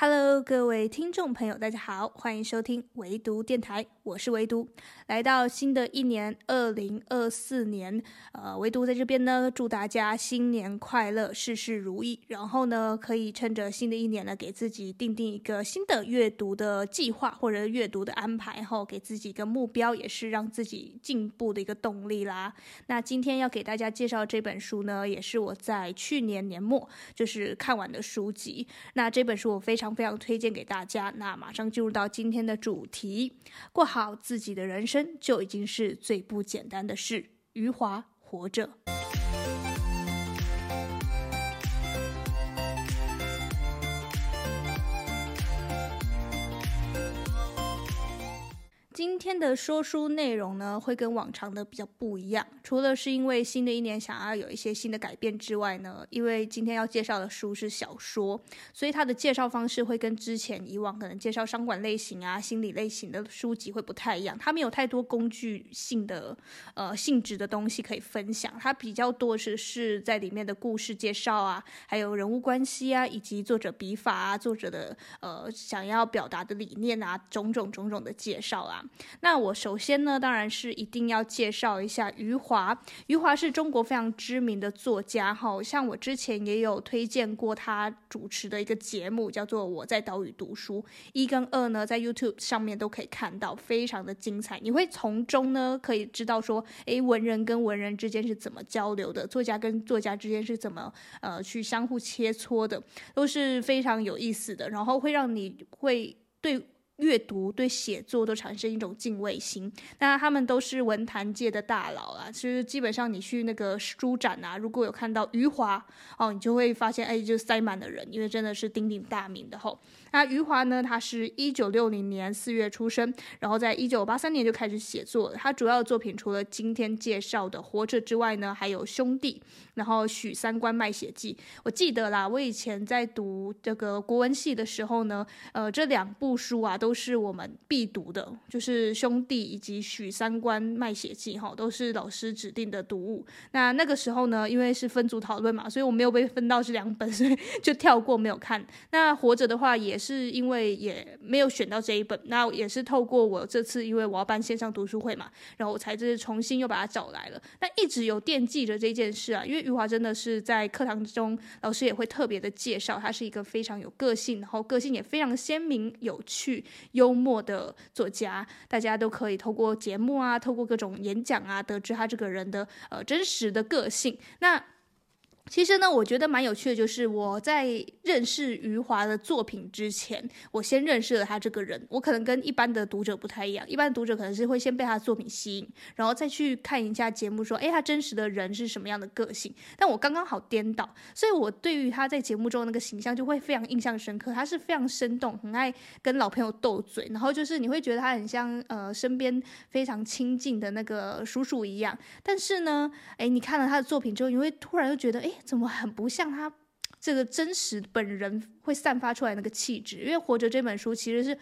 Hello，各位听众朋友，大家好，欢迎收听唯读电台，我是唯读。来到新的一年，二零二四年，呃，唯读在这边呢，祝大家新年快乐，事事如意。然后呢，可以趁着新的一年呢，给自己定定一个新的阅读的计划或者阅读的安排，后给自己一个目标，也是让自己进步的一个动力啦。那今天要给大家介绍这本书呢，也是我在去年年末就是看完的书籍。那这本书我非常。非常推荐给大家。那马上进入到今天的主题，过好自己的人生就已经是最不简单的事。余华活着。今天的说书内容呢，会跟往常的比较不一样。除了是因为新的一年想要有一些新的改变之外呢，因为今天要介绍的书是小说，所以它的介绍方式会跟之前以往可能介绍商管类型啊、心理类型的书籍会不太一样。它没有太多工具性的呃性质的东西可以分享，它比较多是是在里面的故事介绍啊，还有人物关系啊，以及作者笔法啊、作者的呃想要表达的理念啊，种种种种的介绍啊。那我首先呢，当然是一定要介绍一下余华。余华是中国非常知名的作家，哈，像我之前也有推荐过他主持的一个节目，叫做《我在岛屿读书》，一跟二呢，在 YouTube 上面都可以看到，非常的精彩。你会从中呢，可以知道说，诶，文人跟文人之间是怎么交流的，作家跟作家之间是怎么呃去相互切磋的，都是非常有意思的，然后会让你会对。阅读对写作都产生一种敬畏心，那他们都是文坛界的大佬啊。其实基本上你去那个书展啊，如果有看到余华哦，你就会发现哎，就塞满了人，因为真的是鼎鼎大名的吼。那余华呢，他是一九六零年四月出生，然后在一九八三年就开始写作了。他主要的作品除了今天介绍的《活着》之外呢，还有《兄弟》，然后《许三观卖血记》。我记得啦，我以前在读这个国文系的时候呢，呃，这两部书啊都。都是我们必读的，就是兄弟以及许三观卖血记哈，都是老师指定的读物。那那个时候呢，因为是分组讨论嘛，所以我没有被分到这两本，所以就跳过没有看。那活着的话，也是因为也没有选到这一本，那也是透过我这次因为我要办线上读书会嘛，然后我才就是重新又把它找来了。但一直有惦记着这件事啊，因为余华真的是在课堂中，老师也会特别的介绍，他是一个非常有个性，然后个性也非常鲜明有趣。幽默的作家，大家都可以透过节目啊，透过各种演讲啊，得知他这个人的呃真实的个性。那。其实呢，我觉得蛮有趣的，就是我在认识余华的作品之前，我先认识了他这个人。我可能跟一般的读者不太一样，一般读者可能是会先被他的作品吸引，然后再去看一下节目，说，诶，他真实的人是什么样的个性。但我刚刚好颠倒，所以我对于他在节目中那个形象就会非常印象深刻。他是非常生动，很爱跟老朋友斗嘴，然后就是你会觉得他很像呃身边非常亲近的那个叔叔一样。但是呢，诶，你看了他的作品之后，你会突然又觉得，诶。怎么很不像他这个真实本人会散发出来那个气质？因为《活着》这本书其实是。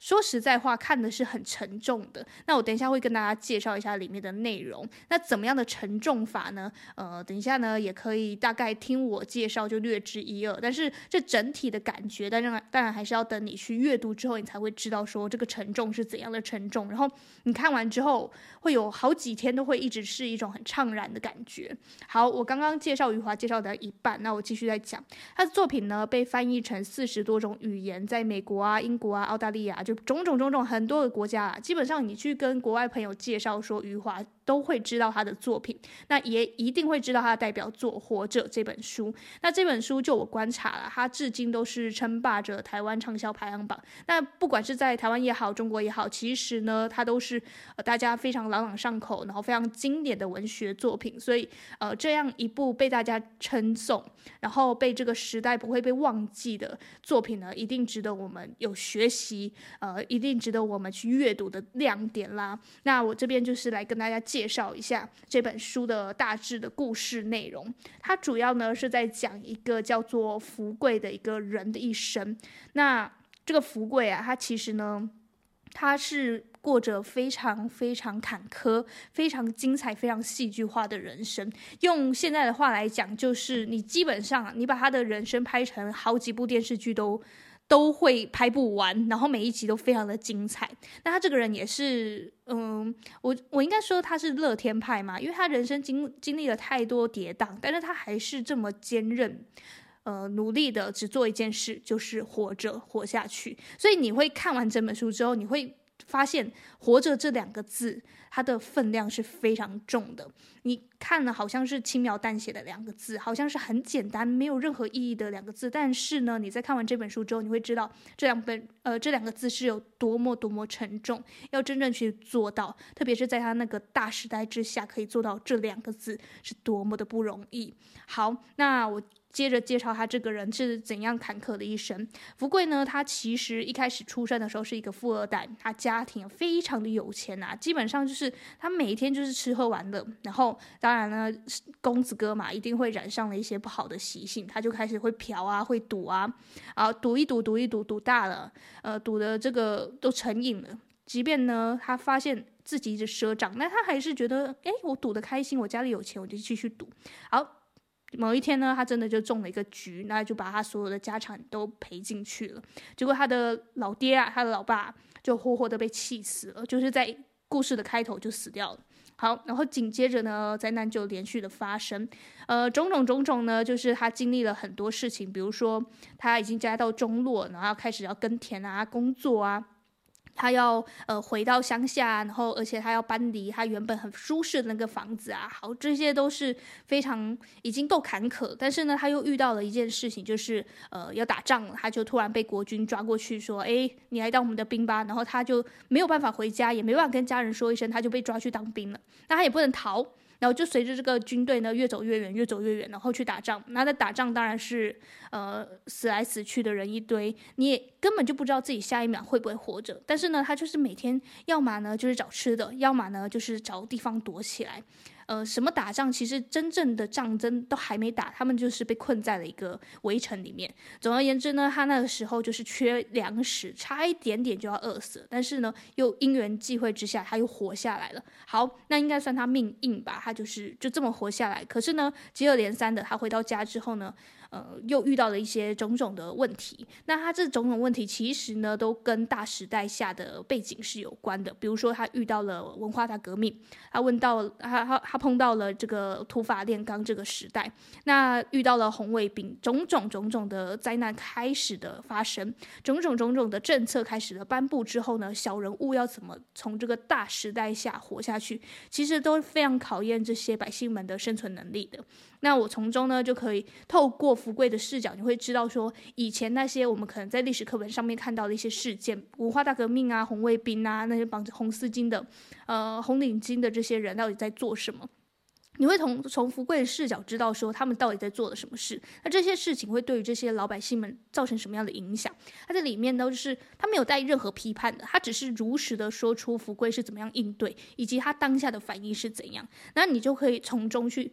说实在话，看的是很沉重的。那我等一下会跟大家介绍一下里面的内容。那怎么样的沉重法呢？呃，等一下呢，也可以大概听我介绍就略知一二。但是这整体的感觉，当然当然还是要等你去阅读之后，你才会知道说这个沉重是怎样的沉重。然后你看完之后，会有好几天都会一直是一种很怅然的感觉。好，我刚刚介绍余华介绍的一半，那我继续再讲。他的作品呢，被翻译成四十多种语言，在美国啊、英国啊、澳大利亚。种种种种很多个国家啊，基本上你去跟国外朋友介绍说余华，都会知道他的作品，那也一定会知道他的代表作《活着》这本书。那这本书就我观察了，他至今都是称霸着台湾畅销排行榜。那不管是在台湾也好，中国也好，其实呢，它都是呃大家非常朗朗上口，然后非常经典的文学作品。所以呃，这样一部被大家称颂，然后被这个时代不会被忘记的作品呢，一定值得我们有学习，呃，一定值得我们去阅读的亮点啦。那我这边就是来跟大家介。介绍一下这本书的大致的故事内容。它主要呢是在讲一个叫做福贵的一个人的一生。那这个福贵啊，他其实呢，他是过着非常非常坎坷、非常精彩、非常戏剧化的人生。用现在的话来讲，就是你基本上你把他的人生拍成好几部电视剧都都会拍不完，然后每一集都非常的精彩。那他这个人也是，嗯，我我应该说他是乐天派嘛，因为他人生经经历了太多跌宕，但是他还是这么坚韧，呃，努力的只做一件事，就是活着活下去。所以你会看完整本书之后，你会。发现“活着”这两个字，它的分量是非常重的。你看了好像是轻描淡写的两个字，好像是很简单、没有任何意义的两个字。但是呢，你在看完这本书之后，你会知道这两本呃这两个字是有多么多么沉重。要真正去做到，特别是在他那个大时代之下，可以做到这两个字是多么的不容易。好，那我。接着介绍他这个人是怎样坎坷的一生。福贵呢，他其实一开始出生的时候是一个富二代，他家庭非常的有钱啊，基本上就是他每一天就是吃喝玩乐。然后当然呢，公子哥嘛，一定会染上了一些不好的习性，他就开始会嫖啊，会赌啊，啊，赌一赌，赌一赌，赌大了，呃，赌的这个都成瘾了。即便呢，他发现自己一直赊账，那他还是觉得，哎，我赌得开心，我家里有钱，我就继续赌。好。某一天呢，他真的就中了一个局，那就把他所有的家产都赔进去了。结果他的老爹啊，他的老爸就活活的被气死了，就是在故事的开头就死掉了。好，然后紧接着呢，灾难就连续的发生，呃，种种种种呢，就是他经历了很多事情，比如说他已经家道中落，然后开始要耕田啊，工作啊。他要呃回到乡下，然后而且他要搬离他原本很舒适的那个房子啊，好，这些都是非常已经够坎坷。但是呢，他又遇到了一件事情，就是呃要打仗了，他就突然被国军抓过去，说：“哎，你来当我们的兵吧。”然后他就没有办法回家，也没办法跟家人说一声，他就被抓去当兵了。那他也不能逃。然后就随着这个军队呢越走越远，越走越远，然后去打仗。那在打仗当然是呃死来死去的人一堆，你也 根本就不知道自己下一秒会不会活着。但是呢，他就是每天要么呢就是找吃的，要么呢就是找地方躲起来。呃，什么打仗？其实真正的战争都还没打，他们就是被困在了一个围城里面。总而言之呢，他那个时候就是缺粮食，差一点点就要饿死。但是呢，又因缘际会之下，他又活下来了。好，那应该算他命硬吧？他就是就这么活下来。可是呢，接二连三的，他回到家之后呢，呃，又遇到了一些种种的问题。那他这种种问题，其实呢，都跟大时代下的背景是有关的。比如说，他遇到了文化大革命，他问到他他他碰到了这个土法炼钢这个时代，那遇到了红卫兵，种种种种的灾难开始的发生，种种种种的政策开始的颁布之后呢，小人物要怎么从这个大时代下活下去，其实都非常考验这些百姓们的生存能力的。那我从中呢，就可以透过福贵的视角，你会知道说，以前那些我们可能在历史课本上面看到的一些事件，文化大革命啊，红卫兵啊，那些绑着红丝巾的，呃，红领巾的这些人到底在做什么？你会从从福贵的视角知道说，他们到底在做了什么事？那这些事情会对于这些老百姓们造成什么样的影响？他在里面都是他没有带任何批判的，他只是如实的说出福贵是怎么样应对，以及他当下的反应是怎样。那你就可以从中去。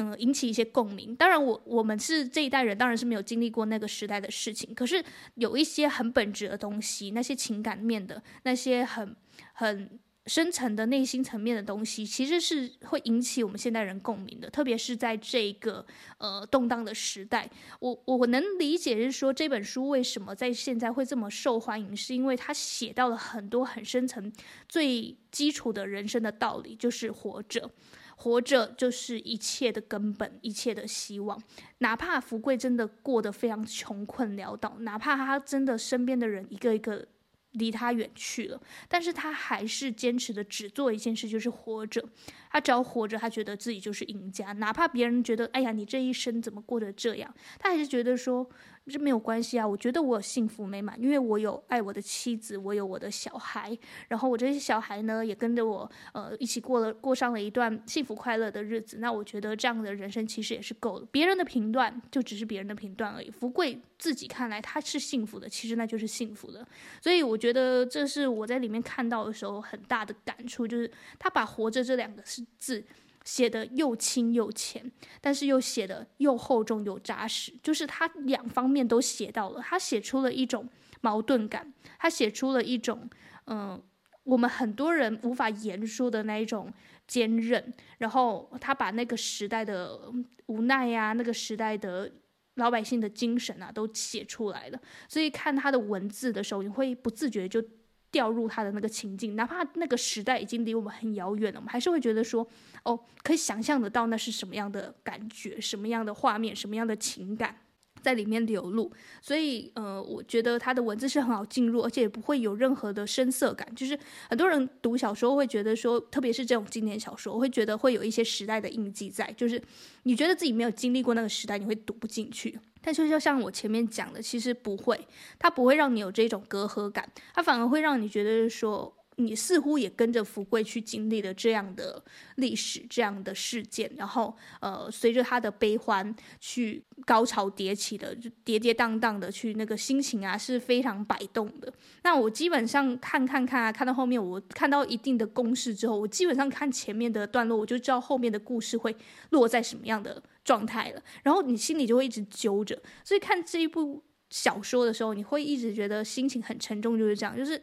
嗯，引起一些共鸣。当然我，我们是这一代人，当然是没有经历过那个时代的事情。可是有一些很本质的东西，那些情感面的，那些很很深层的内心层面的东西，其实是会引起我们现代人共鸣的。特别是在这个呃动荡的时代，我我能理解是说这本书为什么在现在会这么受欢迎，是因为它写到了很多很深层、最基础的人生的道理，就是活着。活着就是一切的根本，一切的希望。哪怕福贵真的过得非常穷困潦倒，哪怕他真的身边的人一个一个离他远去了，但是他还是坚持的只做一件事，就是活着。他只要活着，他觉得自己就是赢家。哪怕别人觉得，哎呀，你这一生怎么过得这样，他还是觉得说。这没有关系啊，我觉得我幸福美满，因为我有爱我的妻子，我有我的小孩，然后我这些小孩呢也跟着我，呃，一起过了过上了一段幸福快乐的日子。那我觉得这样的人生其实也是够了。别人的评断就只是别人的评断而已。福贵自己看来他是幸福的，其实那就是幸福的。所以我觉得这是我在里面看到的时候很大的感触，就是他把“活着”这两个字。写的又轻又浅，但是又写的又厚重又扎实，就是他两方面都写到了。他写出了一种矛盾感，他写出了一种嗯、我们很多人无法言说的那一种坚韧。然后他把那个时代的无奈呀、那个时代的老百姓的精神啊都写出来了。所以看他的文字的时候，你会不自觉就掉入他的那个情境，哪怕那个时代已经离我们很遥远了，我们还是会觉得说，哦，可以想象得到那是什么样的感觉，什么样的画面，什么样的情感。在里面流露，所以呃，我觉得他的文字是很好进入，而且也不会有任何的生涩感。就是很多人读小说会觉得说，特别是这种经典小说，我会觉得会有一些时代的印记在，就是你觉得自己没有经历过那个时代，你会读不进去。但是就像我前面讲的，其实不会，它不会让你有这种隔阂感，它反而会让你觉得说。你似乎也跟着福贵去经历了这样的历史、这样的事件，然后呃，随着他的悲欢去高潮迭起的，就跌跌宕宕的去那个心情啊是非常摆动的。那我基本上看看看啊，看到后面，我看到一定的公式之后，我基本上看前面的段落，我就知道后面的故事会落在什么样的状态了。然后你心里就会一直揪着，所以看这一部小说的时候，你会一直觉得心情很沉重，就是这样，就是。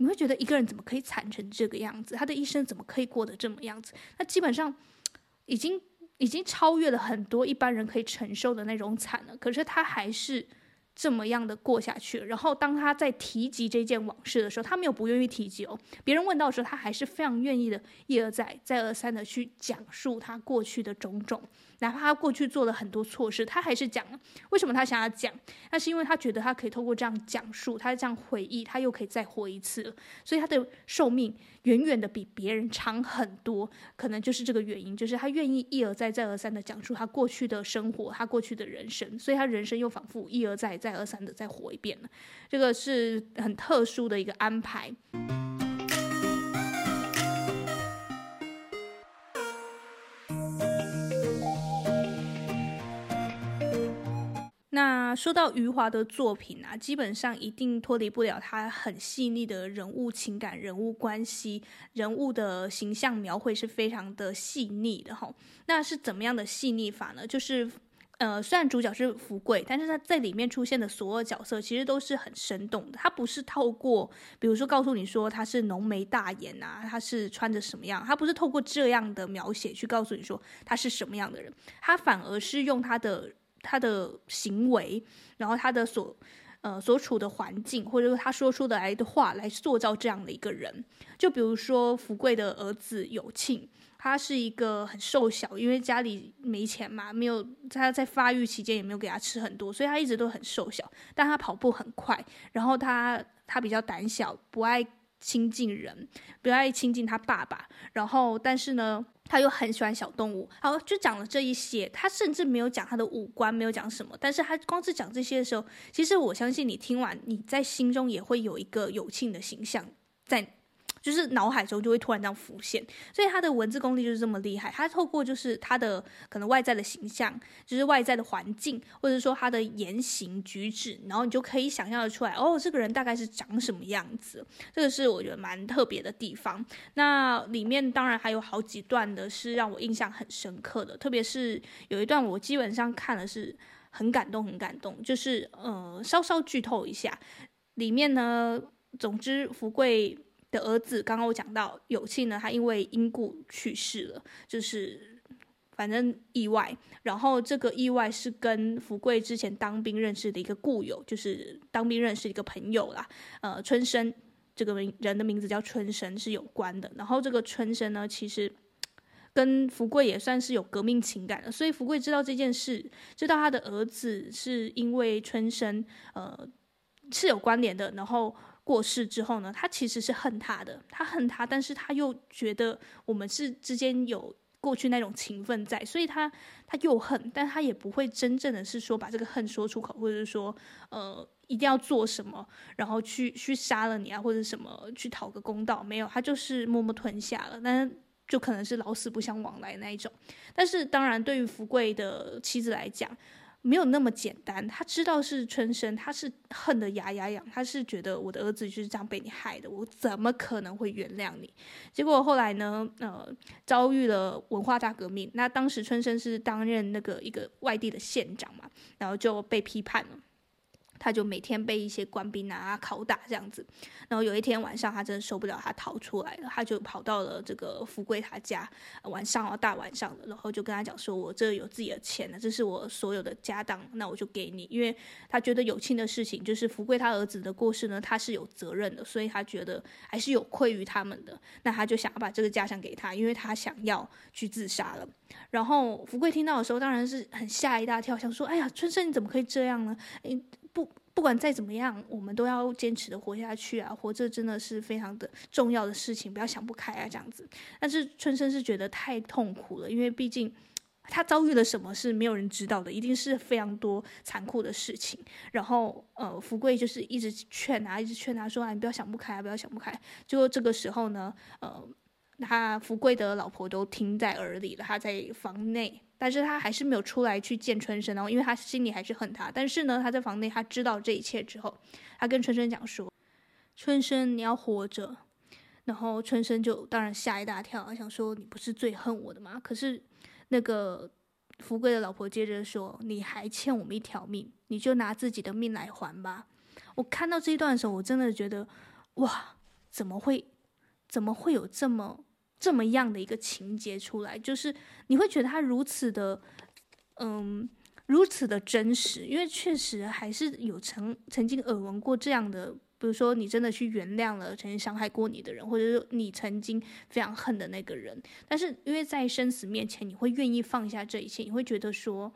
你会觉得一个人怎么可以惨成这个样子？他的一生怎么可以过得这么样子？那基本上已经已经超越了很多一般人可以承受的那种惨了。可是他还是这么样的过下去了。然后当他在提及这件往事的时候，他没有不愿意提及哦。别人问到的时候，他还是非常愿意的，一而再、再而三的去讲述他过去的种种。哪怕他过去做了很多错事，他还是讲。为什么他想要讲？那是因为他觉得他可以透过这样讲述，他这样回忆，他又可以再活一次。所以他的寿命远远的比别人长很多，可能就是这个原因，就是他愿意一而再、再而三的讲述他过去的生活，他过去的人生，所以他人生又仿佛一而再、再而三的再活一遍了。这个是很特殊的一个安排。那说到余华的作品啊，基本上一定脱离不了他很细腻的人物情感、人物关系、人物的形象描绘是非常的细腻的哈。那是怎么样的细腻法呢？就是呃，虽然主角是福贵，但是他在里面出现的所有角色其实都是很生动的。他不是透过，比如说告诉你说他是浓眉大眼啊，他是穿着什么样，他不是透过这样的描写去告诉你说他是什么样的人，他反而是用他的。他的行为，然后他的所，呃，所处的环境，或者说他说出的来的话，来塑造这样的一个人。就比如说福贵的儿子有庆，他是一个很瘦小，因为家里没钱嘛，没有他在发育期间也没有给他吃很多，所以他一直都很瘦小。但他跑步很快，然后他他比较胆小，不爱亲近人，不爱亲近他爸爸。然后，但是呢。他又很喜欢小动物，好，就讲了这一些。他甚至没有讲他的五官，没有讲什么，但是他光是讲这些的时候，其实我相信你听完，你在心中也会有一个有庆的形象在。就是脑海中就会突然这样浮现，所以他的文字功力就是这么厉害。他透过就是他的可能外在的形象，就是外在的环境，或者说他的言行举止，然后你就可以想象得出来，哦，这个人大概是长什么样子。这个是我觉得蛮特别的地方。那里面当然还有好几段的是让我印象很深刻的，特别是有一段我基本上看了是很感动，很感动。就是呃，稍稍剧透一下，里面呢，总之福贵。的儿子，刚刚我讲到有庆呢，他因为因故去世了，就是反正意外。然后这个意外是跟福贵之前当兵认识的一个故友，就是当兵认识一个朋友啦，呃，春生这个人的名字叫春生是有关的。然后这个春生呢，其实 跟福贵也算是有革命情感的，所以福贵知道这件事，知道他的儿子是因为春生呃是有关联的，然后。过世之后呢，他其实是恨他的，他恨他，但是他又觉得我们是之间有过去那种情分在，所以他他又恨，但他也不会真正的是说把这个恨说出口，或者是说呃一定要做什么，然后去去杀了你啊，或者什么去讨个公道，没有，他就是默默吞下了，但就可能是老死不相往来那一种。但是当然，对于福贵的妻子来讲。没有那么简单，他知道是春生，他是恨得牙痒痒，他是觉得我的儿子就是这样被你害的，我怎么可能会原谅你？结果后来呢，呃，遭遇了文化大革命，那当时春生是担任那个一个外地的县长嘛，然后就被批判了。他就每天被一些官兵啊拷打这样子，然后有一天晚上他真的受不了，他逃出来了，他就跑到了这个福贵他家，晚上啊大晚上的，然后就跟他讲说：“我这有自己的钱呢，这是我所有的家当，那我就给你。”因为他觉得有庆的事情就是福贵他儿子的过世呢，他是有责任的，所以他觉得还是有愧于他们的，那他就想要把这个家产给他，因为他想要去自杀了。然后福贵听到的时候当然是很吓一大跳，想说：“哎呀，春生你怎么可以这样呢？”诶不，不管再怎么样，我们都要坚持的活下去啊！活着真的是非常的重要的事情，不要想不开啊，这样子。但是春生是觉得太痛苦了，因为毕竟他遭遇了什么是没有人知道的，一定是非常多残酷的事情。然后，呃，福贵就是一直劝他，一直劝他说：“啊，你不要想不开啊，不要想不开。”就这个时候呢，呃，他福贵的老婆都听在耳里了，他在房内。但是他还是没有出来去见春生，然后因为他心里还是恨他。但是呢，他在房内，他知道这一切之后，他跟春生讲说：“春生，你要活着。”然后春生就当然吓一大跳，想说：“你不是最恨我的吗？”可是那个福贵的老婆接着说：“你还欠我们一条命，你就拿自己的命来还吧。”我看到这一段的时候，我真的觉得，哇，怎么会，怎么会有这么……这么样的一个情节出来，就是你会觉得他如此的，嗯，如此的真实，因为确实还是有曾曾经耳闻过这样的，比如说你真的去原谅了曾经伤害过你的人，或者是你曾经非常恨的那个人，但是因为在生死面前，你会愿意放下这一切，你会觉得说，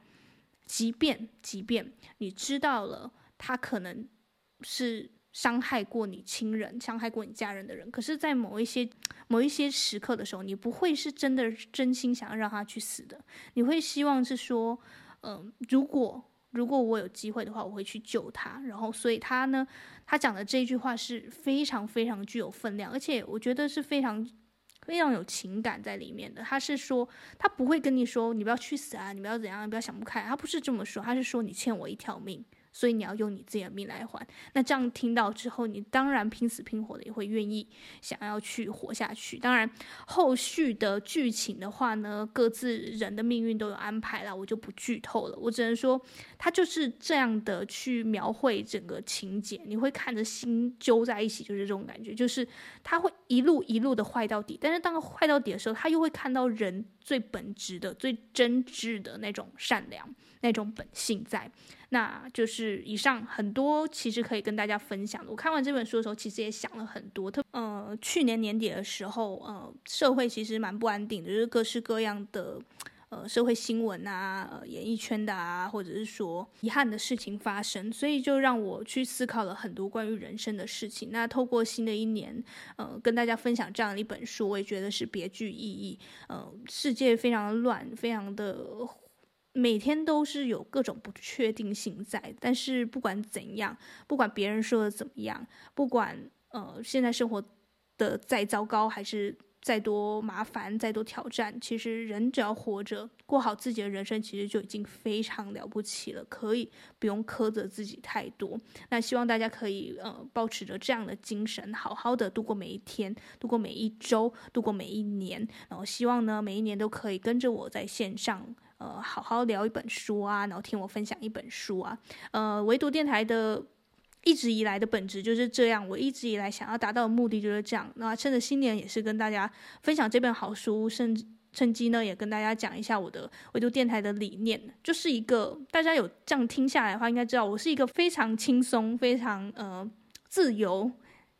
即便即便你知道了他可能是。伤害过你亲人、伤害过你家人的人，可是，在某一些某一些时刻的时候，你不会是真的真心想要让他去死的，你会希望是说，嗯、如果如果我有机会的话，我会去救他。然后，所以他呢，他讲的这句话是非常非常具有分量，而且我觉得是非常非常有情感在里面的。他是说，他不会跟你说，你不要去死啊，你不要怎样，你不要想不开，他不是这么说，他是说你欠我一条命。所以你要用你自己的命来还。那这样听到之后，你当然拼死拼活的也会愿意想要去活下去。当然，后续的剧情的话呢，各自人的命运都有安排了，我就不剧透了。我只能说，他就是这样的去描绘整个情节，你会看着心揪在一起，就是这种感觉，就是他会一路一路的坏到底。但是当坏到底的时候，他又会看到人最本质的、最真挚的那种善良、那种本性在。那就是以上很多，其实可以跟大家分享的。我看完这本书的时候，其实也想了很多。特呃，去年年底的时候，呃，社会其实蛮不安定的，就是各式各样的呃社会新闻啊，演艺圈的啊，或者是说遗憾的事情发生，所以就让我去思考了很多关于人生的事情。那透过新的一年，呃，跟大家分享这样的一本书，我也觉得是别具意义。呃，世界非常的乱，非常的。每天都是有各种不确定性在，但是不管怎样，不管别人说的怎么样，不管呃现在生活的再糟糕，还是再多麻烦、再多挑战，其实人只要活着，过好自己的人生，其实就已经非常了不起了，可以不用苛责自己太多。那希望大家可以呃保持着这样的精神，好好的度过每一天，度过每一周，度过每一年。然后希望呢，每一年都可以跟着我在线上。呃，好好聊一本书啊，然后听我分享一本书啊。呃，唯独电台的一直以来的本质就是这样，我一直以来想要达到的目的就是这样。那趁着新年也是跟大家分享这本好书，甚至趁机呢也跟大家讲一下我的维度电台的理念，就是一个大家有这样听下来的话，应该知道我是一个非常轻松、非常呃自由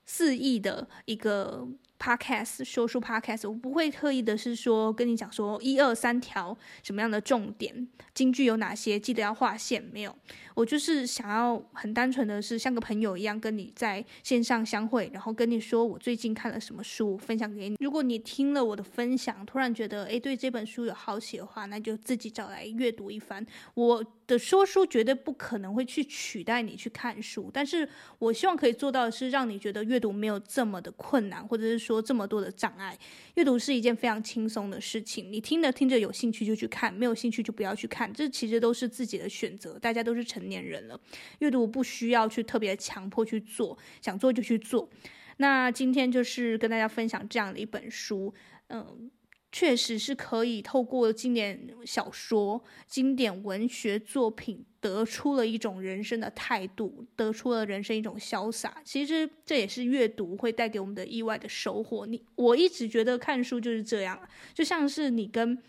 肆意的一个。Podcast 说书 Podcast，我不会特意的是说跟你讲说一二三条什么样的重点，金句有哪些，记得要划线。没有，我就是想要很单纯的是像个朋友一样跟你在线上相会，然后跟你说我最近看了什么书，分享给你。如果你听了我的分享，突然觉得诶对这本书有好奇的话，那就自己找来阅读一番。我的说书绝对不可能会去取代你去看书，但是我希望可以做到的是让你觉得阅读没有这么的困难，或者是说。说这么多的障碍，阅读是一件非常轻松的事情。你听着听着有兴趣就去看，没有兴趣就不要去看，这其实都是自己的选择。大家都是成年人了，阅读不需要去特别强迫去做，想做就去做。那今天就是跟大家分享这样的一本书，嗯，确实是可以透过经典小说、经典文学作品，得出了一种人生的态度，得出了人生一种潇洒。其实这也是阅读会带给我们的意外的收获。你我一直觉得看书就是这样，就像是你跟。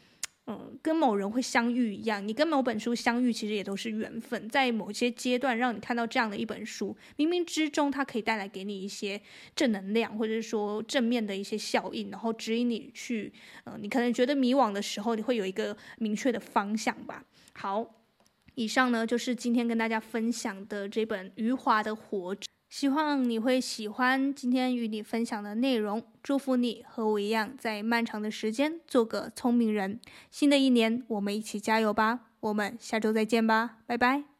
嗯，跟某人会相遇一样，你跟某本书相遇，其实也都是缘分。在某些阶段，让你看到这样的一本书，冥冥之中，它可以带来给你一些正能量，或者是说正面的一些效应，然后指引你去，嗯，你可能觉得迷惘的时候，你会有一个明确的方向吧。好，以上呢就是今天跟大家分享的这本余华的《活着》。希望你会喜欢今天与你分享的内容，祝福你和我一样，在漫长的时间做个聪明人。新的一年，我们一起加油吧！我们下周再见吧，拜拜。